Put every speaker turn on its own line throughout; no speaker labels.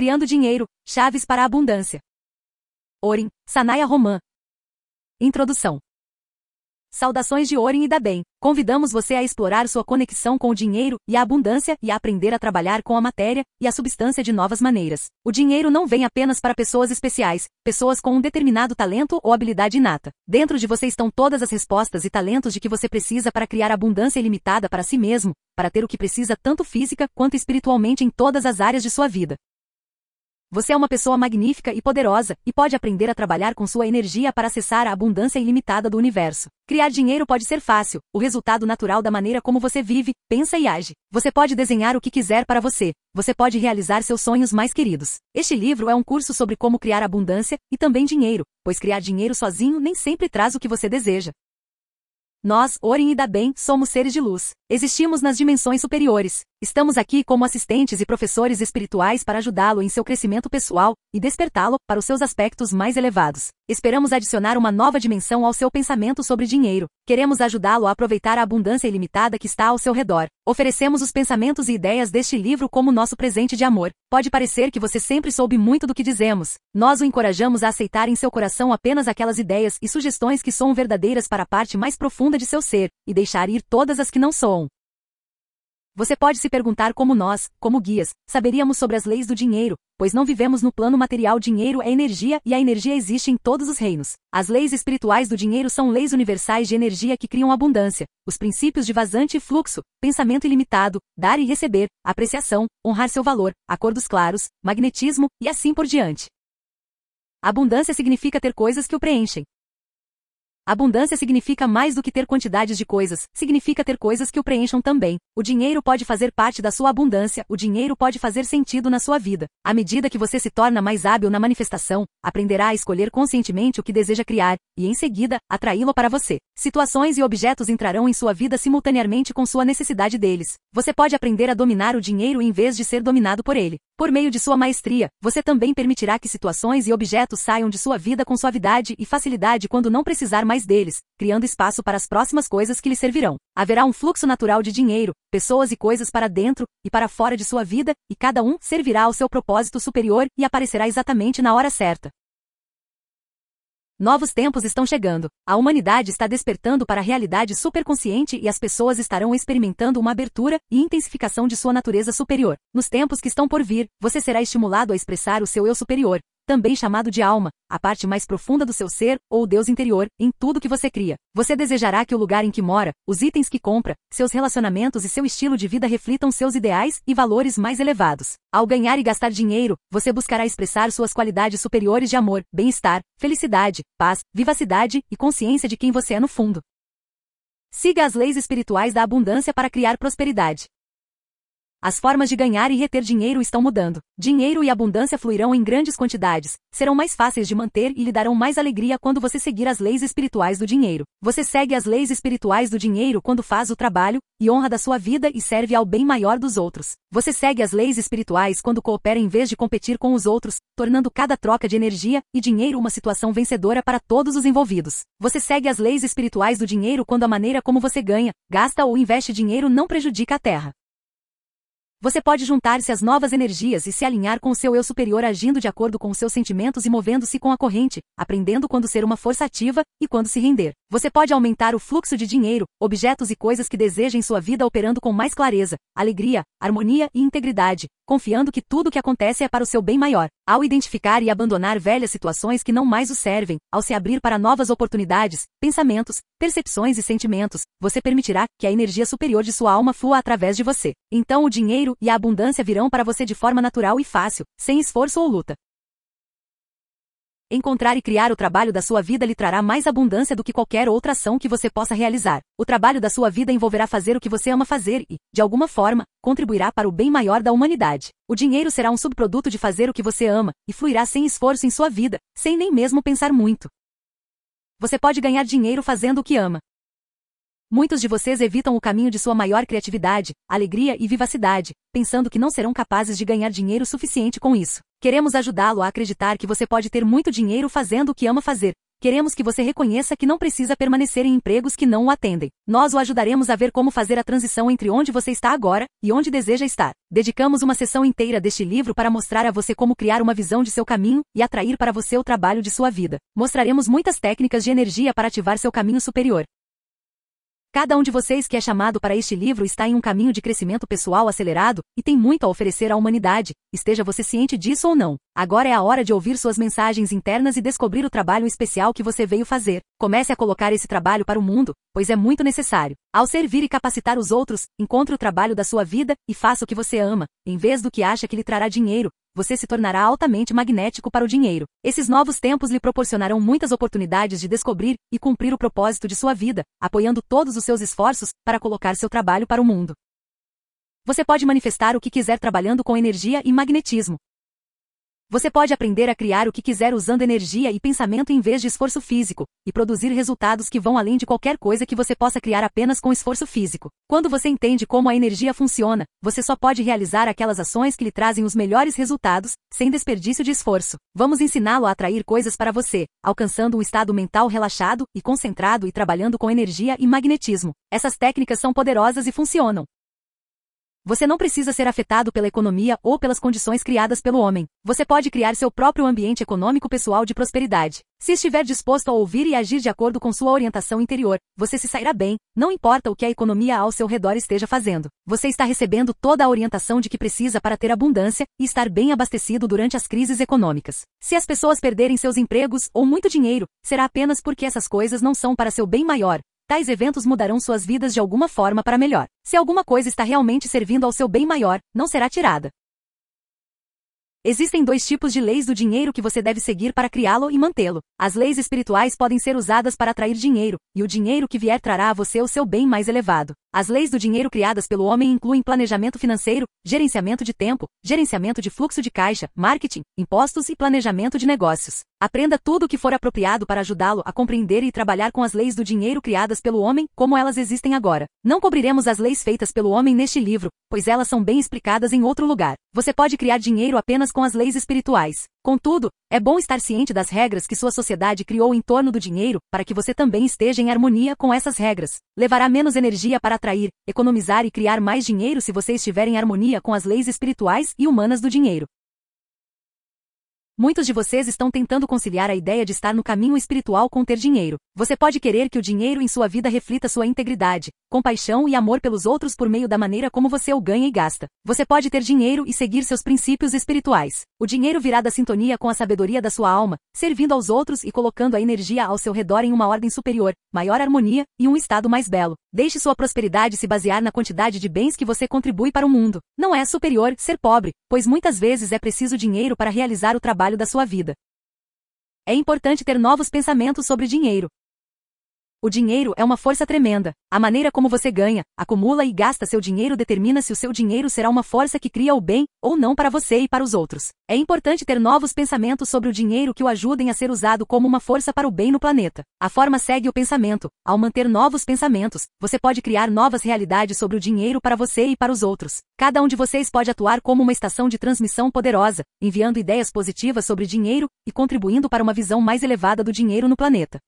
Criando dinheiro, chaves para a abundância. Orin, Sanaya Romã. Introdução. Saudações de Orin e da Bem. Convidamos você a explorar sua conexão com o dinheiro e a abundância e a aprender a trabalhar com a matéria e a substância de novas maneiras. O dinheiro não vem apenas para pessoas especiais, pessoas com um determinado talento ou habilidade inata. Dentro de você estão todas as respostas e talentos de que você precisa para criar abundância ilimitada para si mesmo, para ter o que precisa tanto física quanto espiritualmente em todas as áreas de sua vida. Você é uma pessoa magnífica e poderosa, e pode aprender a trabalhar com sua energia para acessar a abundância ilimitada do universo. Criar dinheiro pode ser fácil, o resultado natural da maneira como você vive, pensa e age. Você pode desenhar o que quiser para você. Você pode realizar seus sonhos mais queridos. Este livro é um curso sobre como criar abundância e também dinheiro, pois criar dinheiro sozinho nem sempre traz o que você deseja. Nós, Orin e Daben, somos seres de luz. Existimos nas dimensões superiores. Estamos aqui como assistentes e professores espirituais para ajudá-lo em seu crescimento pessoal e despertá-lo para os seus aspectos mais elevados. Esperamos adicionar uma nova dimensão ao seu pensamento sobre dinheiro. Queremos ajudá-lo a aproveitar a abundância ilimitada que está ao seu redor. Oferecemos os pensamentos e ideias deste livro como nosso presente de amor. Pode parecer que você sempre soube muito do que dizemos. Nós o encorajamos a aceitar em seu coração apenas aquelas ideias e sugestões que são verdadeiras para a parte mais profunda de seu ser, e deixar ir todas as que não soam. Você pode se perguntar como nós, como guias, saberíamos sobre as leis do dinheiro, pois não vivemos no plano material. Dinheiro é energia e a energia existe em todos os reinos. As leis espirituais do dinheiro são leis universais de energia que criam abundância, os princípios de vazante e fluxo, pensamento ilimitado, dar e receber, apreciação, honrar seu valor, acordos claros, magnetismo e assim por diante. Abundância significa ter coisas que o preenchem. Abundância significa mais do que ter quantidades de coisas, significa ter coisas que o preencham também. O dinheiro pode fazer parte da sua abundância, o dinheiro pode fazer sentido na sua vida. À medida que você se torna mais hábil na manifestação, aprenderá a escolher conscientemente o que deseja criar, e em seguida, atraí-lo para você. Situações e objetos entrarão em sua vida simultaneamente com sua necessidade deles. Você pode aprender a dominar o dinheiro em vez de ser dominado por ele. Por meio de sua maestria, você também permitirá que situações e objetos saiam de sua vida com suavidade e facilidade quando não precisar mais deles, criando espaço para as próximas coisas que lhe servirão. Haverá um fluxo natural de dinheiro, pessoas e coisas para dentro e para fora de sua vida, e cada um servirá ao seu propósito superior e aparecerá exatamente na hora certa. Novos tempos estão chegando. A humanidade está despertando para a realidade superconsciente e as pessoas estarão experimentando uma abertura e intensificação de sua natureza superior. Nos tempos que estão por vir, você será estimulado a expressar o seu eu superior, também chamado de alma, a parte mais profunda do seu ser, ou Deus interior, em tudo que você cria. Você desejará que o lugar em que mora, os itens que compra, seus relacionamentos e seu estilo de vida reflitam seus ideais e valores mais elevados. Ao ganhar e gastar dinheiro, você buscará expressar suas qualidades superiores de amor, bem-estar, felicidade, paz, vivacidade e consciência de quem você é no fundo. Siga as leis espirituais da abundância para criar prosperidade. As formas de ganhar e reter dinheiro estão mudando. Dinheiro e abundância fluirão em grandes quantidades, serão mais fáceis de manter e lhe darão mais alegria quando você seguir as leis espirituais do dinheiro. Você segue as leis espirituais do dinheiro quando faz o trabalho e honra da sua vida e serve ao bem maior dos outros. Você segue as leis espirituais quando coopera em vez de competir com os outros, tornando cada troca de energia e dinheiro uma situação vencedora para todos os envolvidos. Você segue as leis espirituais do dinheiro quando a maneira como você ganha, gasta ou investe dinheiro não prejudica a terra. Você pode juntar-se às novas energias e se alinhar com o seu eu superior agindo de acordo com os seus sentimentos e movendo-se com a corrente, aprendendo quando ser uma força ativa e quando se render. Você pode aumentar o fluxo de dinheiro, objetos e coisas que deseja em sua vida operando com mais clareza, alegria, harmonia e integridade, confiando que tudo o que acontece é para o seu bem maior. Ao identificar e abandonar velhas situações que não mais o servem, ao se abrir para novas oportunidades, pensamentos, percepções e sentimentos, você permitirá que a energia superior de sua alma flua através de você. Então o dinheiro e a abundância virão para você de forma natural e fácil, sem esforço ou luta. Encontrar e criar o trabalho da sua vida lhe trará mais abundância do que qualquer outra ação que você possa realizar. O trabalho da sua vida envolverá fazer o que você ama fazer e, de alguma forma, contribuirá para o bem maior da humanidade. O dinheiro será um subproduto de fazer o que você ama e fluirá sem esforço em sua vida, sem nem mesmo pensar muito. Você pode ganhar dinheiro fazendo o que ama. Muitos de vocês evitam o caminho de sua maior criatividade, alegria e vivacidade, pensando que não serão capazes de ganhar dinheiro suficiente com isso. Queremos ajudá-lo a acreditar que você pode ter muito dinheiro fazendo o que ama fazer, queremos que você reconheça que não precisa permanecer em empregos que não o atendem. Nós o ajudaremos a ver como fazer a transição entre onde você está agora e onde deseja estar. Dedicamos uma sessão inteira deste livro para mostrar a você como criar uma visão de seu caminho e atrair para você o trabalho de sua vida. Mostraremos muitas técnicas de energia para ativar seu caminho superior. Cada um de vocês que é chamado para este livro está em um caminho de crescimento pessoal acelerado e tem muito a oferecer à humanidade, esteja você ciente disso ou não. Agora é a hora de ouvir suas mensagens internas e descobrir o trabalho especial que você veio fazer. Comece a colocar esse trabalho para o mundo, pois é muito necessário. Ao servir e capacitar os outros, encontre o trabalho da sua vida e faça o que você ama, em vez do que acha que lhe trará dinheiro, você se tornará altamente magnético para o dinheiro. Esses novos tempos lhe proporcionarão muitas oportunidades de descobrir e cumprir o propósito de sua vida, apoiando todos os seus esforços para colocar seu trabalho para o mundo. Você pode manifestar o que quiser trabalhando com energia e magnetismo. Você pode aprender a criar o que quiser usando energia e pensamento em vez de esforço físico, e produzir resultados que vão além de qualquer coisa que você possa criar apenas com esforço físico. Quando você entende como a energia funciona, você só pode realizar aquelas ações que lhe trazem os melhores resultados, sem desperdício de esforço. Vamos ensiná-lo a atrair coisas para você, alcançando um estado mental relaxado e concentrado e trabalhando com energia e magnetismo. Essas técnicas são poderosas e funcionam. Você não precisa ser afetado pela economia ou pelas condições criadas pelo homem. Você pode criar seu próprio ambiente econômico pessoal de prosperidade. Se estiver disposto a ouvir e agir de acordo com sua orientação interior, você se sairá bem, não importa o que a economia ao seu redor esteja fazendo. Você está recebendo toda a orientação de que precisa para ter abundância e estar bem abastecido durante as crises econômicas. Se as pessoas perderem seus empregos ou muito dinheiro, será apenas porque essas coisas não são para seu bem maior, tais eventos mudarão suas vidas de alguma forma para melhor. Se alguma coisa está realmente servindo ao seu bem maior, não será tirada. Existem dois tipos de leis do dinheiro que você deve seguir para criá-lo e mantê-lo. As leis espirituais podem ser usadas para atrair dinheiro, e o dinheiro que vier trará a você o seu bem mais elevado. As leis do dinheiro criadas pelo homem incluem planejamento financeiro, gerenciamento de tempo, gerenciamento de fluxo de caixa, marketing, impostos e planejamento de negócios. Aprenda tudo o que for apropriado para ajudá-lo a compreender e trabalhar com as leis do dinheiro criadas pelo homem, como elas existem agora. Não cobriremos as leis feitas pelo homem neste livro, pois elas são bem explicadas em outro lugar. Você pode criar dinheiro apenas com as leis espirituais. Contudo, é bom estar ciente das regras que sua sociedade criou em torno do dinheiro, para que você também esteja em harmonia com essas regras. Levará menos energia para atrair, economizar e criar mais dinheiro se você estiver em harmonia com as leis espirituais e humanas do dinheiro. Muitos de vocês estão tentando conciliar a ideia de estar no caminho espiritual com ter dinheiro. Você pode querer que o dinheiro em sua vida reflita sua integridade, compaixão e amor pelos outros por meio da maneira como você o ganha e gasta. Você pode ter dinheiro e seguir seus princípios espirituais. O dinheiro virá da sintonia com a sabedoria da sua alma, servindo aos outros e colocando a energia ao seu redor em uma ordem superior, maior harmonia e um estado mais belo. Deixe sua prosperidade se basear na quantidade de bens que você contribui para o mundo. Não é superior ser pobre, pois muitas vezes é preciso dinheiro para realizar o trabalho da sua vida. É importante ter novos pensamentos sobre dinheiro. O dinheiro é uma força tremenda. A maneira como você ganha, acumula e gasta seu dinheiro determina se o seu dinheiro será uma força que cria o bem ou não para você e para os outros. É importante ter novos pensamentos sobre o dinheiro que o ajudem a ser usado como uma força para o bem no planeta. A forma segue o pensamento. Ao manter novos pensamentos, você pode criar novas realidades sobre o dinheiro para você e para os outros. Cada um de vocês pode atuar como uma estação de transmissão poderosa, enviando ideias positivas sobre dinheiro e contribuindo para uma visão mais elevada do dinheiro no planeta.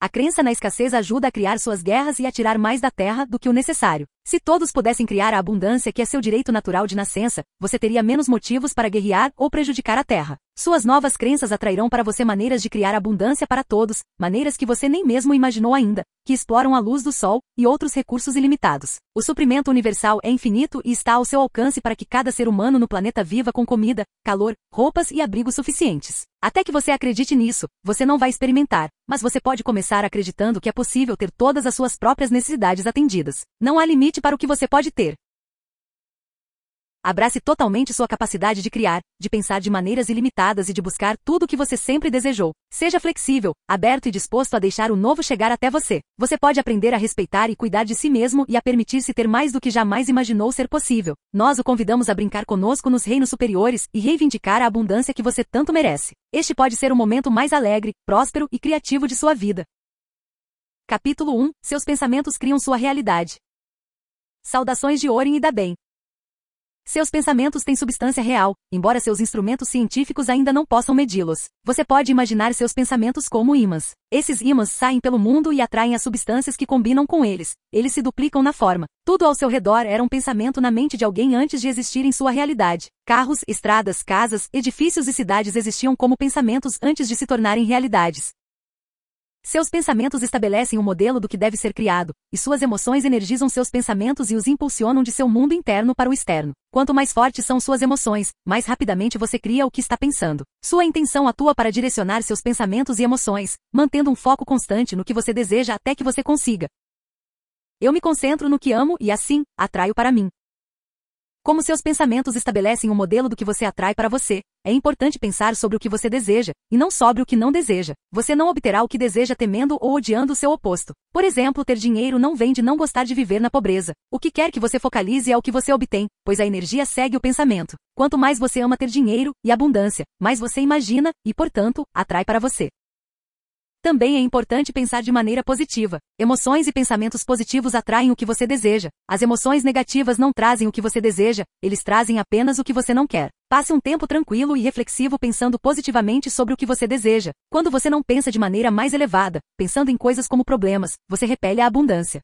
A crença na escassez ajuda a criar suas guerras e a tirar mais da terra do que o necessário. Se todos pudessem criar a abundância que é seu direito natural de nascença, você teria menos motivos para guerrear ou prejudicar a terra. Suas novas crenças atrairão para você maneiras de criar abundância para todos, maneiras que você nem mesmo imaginou ainda, que exploram a luz do sol e outros recursos ilimitados. O suprimento universal é infinito e está ao seu alcance para que cada ser humano no planeta viva com comida, calor, roupas e abrigos suficientes. Até que você acredite nisso, você não vai experimentar, mas você pode começar acreditando que é possível ter todas as suas próprias necessidades atendidas. Não há limite para o que você pode ter. Abrace totalmente sua capacidade de criar, de pensar de maneiras ilimitadas e de buscar tudo o que você sempre desejou. Seja flexível, aberto e disposto a deixar o novo chegar até você. Você pode aprender a respeitar e cuidar de si mesmo e a permitir-se ter mais do que jamais imaginou ser possível. Nós o convidamos a brincar conosco nos reinos superiores e reivindicar a abundância que você tanto merece. Este pode ser o momento mais alegre, próspero e criativo de sua vida. Capítulo 1 Seus pensamentos criam sua realidade. Saudações de Orin e da Bem. Seus pensamentos têm substância real, embora seus instrumentos científicos ainda não possam medi-los. Você pode imaginar seus pensamentos como ímãs. Esses ímãs saem pelo mundo e atraem as substâncias que combinam com eles. Eles se duplicam na forma. Tudo ao seu redor era um pensamento na mente de alguém antes de existir em sua realidade. Carros, estradas, casas, edifícios e cidades existiam como pensamentos antes de se tornarem realidades. Seus pensamentos estabelecem o um modelo do que deve ser criado, e suas emoções energizam seus pensamentos e os impulsionam de seu mundo interno para o externo. Quanto mais fortes são suas emoções, mais rapidamente você cria o que está pensando. Sua intenção atua para direcionar seus pensamentos e emoções, mantendo um foco constante no que você deseja até que você consiga. Eu me concentro no que amo e assim, atraio para mim. Como seus pensamentos estabelecem o um modelo do que você atrai para você, é importante pensar sobre o que você deseja, e não sobre o que não deseja. Você não obterá o que deseja temendo ou odiando o seu oposto. Por exemplo, ter dinheiro não vem de não gostar de viver na pobreza. O que quer que você focalize é o que você obtém, pois a energia segue o pensamento. Quanto mais você ama ter dinheiro e abundância, mais você imagina e, portanto, atrai para você. Também é importante pensar de maneira positiva. Emoções e pensamentos positivos atraem o que você deseja. As emoções negativas não trazem o que você deseja, eles trazem apenas o que você não quer. Passe um tempo tranquilo e reflexivo pensando positivamente sobre o que você deseja. Quando você não pensa de maneira mais elevada, pensando em coisas como problemas, você repele a abundância.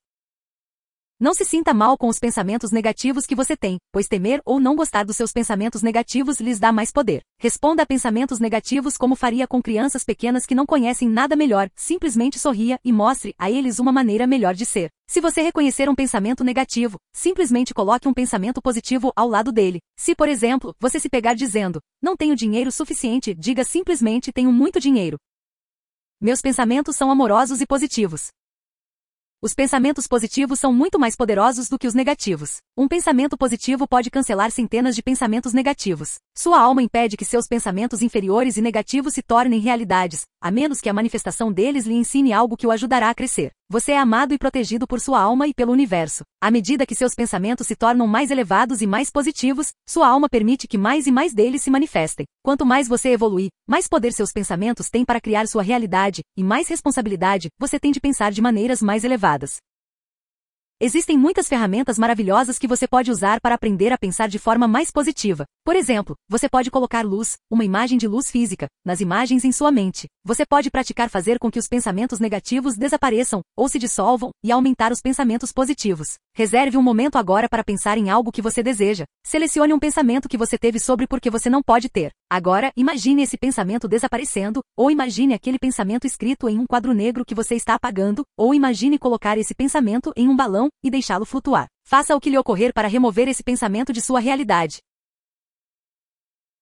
Não se sinta mal com os pensamentos negativos que você tem, pois temer ou não gostar dos seus pensamentos negativos lhes dá mais poder. Responda a pensamentos negativos como faria com crianças pequenas que não conhecem nada melhor, simplesmente sorria e mostre a eles uma maneira melhor de ser. Se você reconhecer um pensamento negativo, simplesmente coloque um pensamento positivo ao lado dele. Se, por exemplo, você se pegar dizendo, não tenho dinheiro suficiente, diga simplesmente tenho muito dinheiro. Meus pensamentos são amorosos e positivos. Os pensamentos positivos são muito mais poderosos do que os negativos. Um pensamento positivo pode cancelar centenas de pensamentos negativos. Sua alma impede que seus pensamentos inferiores e negativos se tornem realidades, a menos que a manifestação deles lhe ensine algo que o ajudará a crescer. Você é amado e protegido por sua alma e pelo universo. À medida que seus pensamentos se tornam mais elevados e mais positivos, sua alma permite que mais e mais deles se manifestem. Quanto mais você evoluir, mais poder seus pensamentos têm para criar sua realidade, e mais responsabilidade você tem de pensar de maneiras mais elevadas. Existem muitas ferramentas maravilhosas que você pode usar para aprender a pensar de forma mais positiva. Por exemplo, você pode colocar luz, uma imagem de luz física, nas imagens em sua mente. Você pode praticar fazer com que os pensamentos negativos desapareçam, ou se dissolvam, e aumentar os pensamentos positivos. Reserve um momento agora para pensar em algo que você deseja. Selecione um pensamento que você teve sobre por que você não pode ter. Agora, imagine esse pensamento desaparecendo, ou imagine aquele pensamento escrito em um quadro negro que você está apagando, ou imagine colocar esse pensamento em um balão e deixá-lo flutuar. Faça o que lhe ocorrer para remover esse pensamento de sua realidade.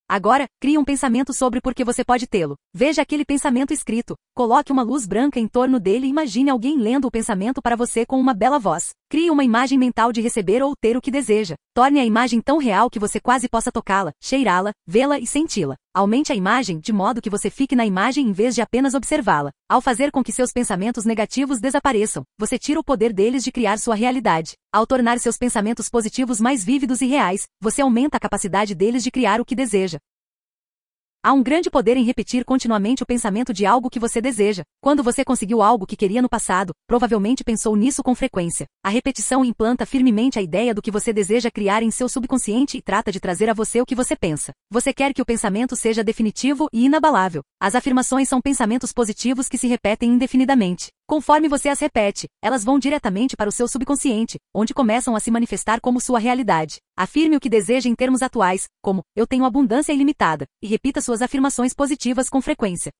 Agora, crie um pensamento sobre por que você pode tê-lo. Veja aquele pensamento escrito. Coloque uma luz branca em torno dele e imagine alguém lendo o pensamento para você com uma bela voz. Crie uma imagem mental de receber ou ter o que deseja. Torne a imagem tão real que você quase possa tocá-la, cheirá-la, vê-la e senti-la. Aumente a imagem de modo que você fique na imagem em vez de apenas observá-la. Ao fazer com que seus pensamentos negativos desapareçam, você tira o poder deles de criar sua realidade. Ao tornar seus pensamentos positivos mais vívidos e reais, você aumenta a capacidade deles de criar o que deseja. Há um grande poder em repetir continuamente o pensamento de algo que você deseja. Quando você conseguiu algo que queria no passado, provavelmente pensou nisso com frequência. A repetição implanta firmemente a ideia do que você deseja criar em seu subconsciente e trata de trazer a você o que você pensa. Você quer que o pensamento seja definitivo e inabalável. As afirmações são pensamentos positivos que se repetem indefinidamente. Conforme você as repete, elas vão diretamente para o seu subconsciente, onde começam a se manifestar como sua realidade. Afirme o que deseja em termos atuais, como eu tenho abundância ilimitada, e repita suas afirmações positivas com frequência.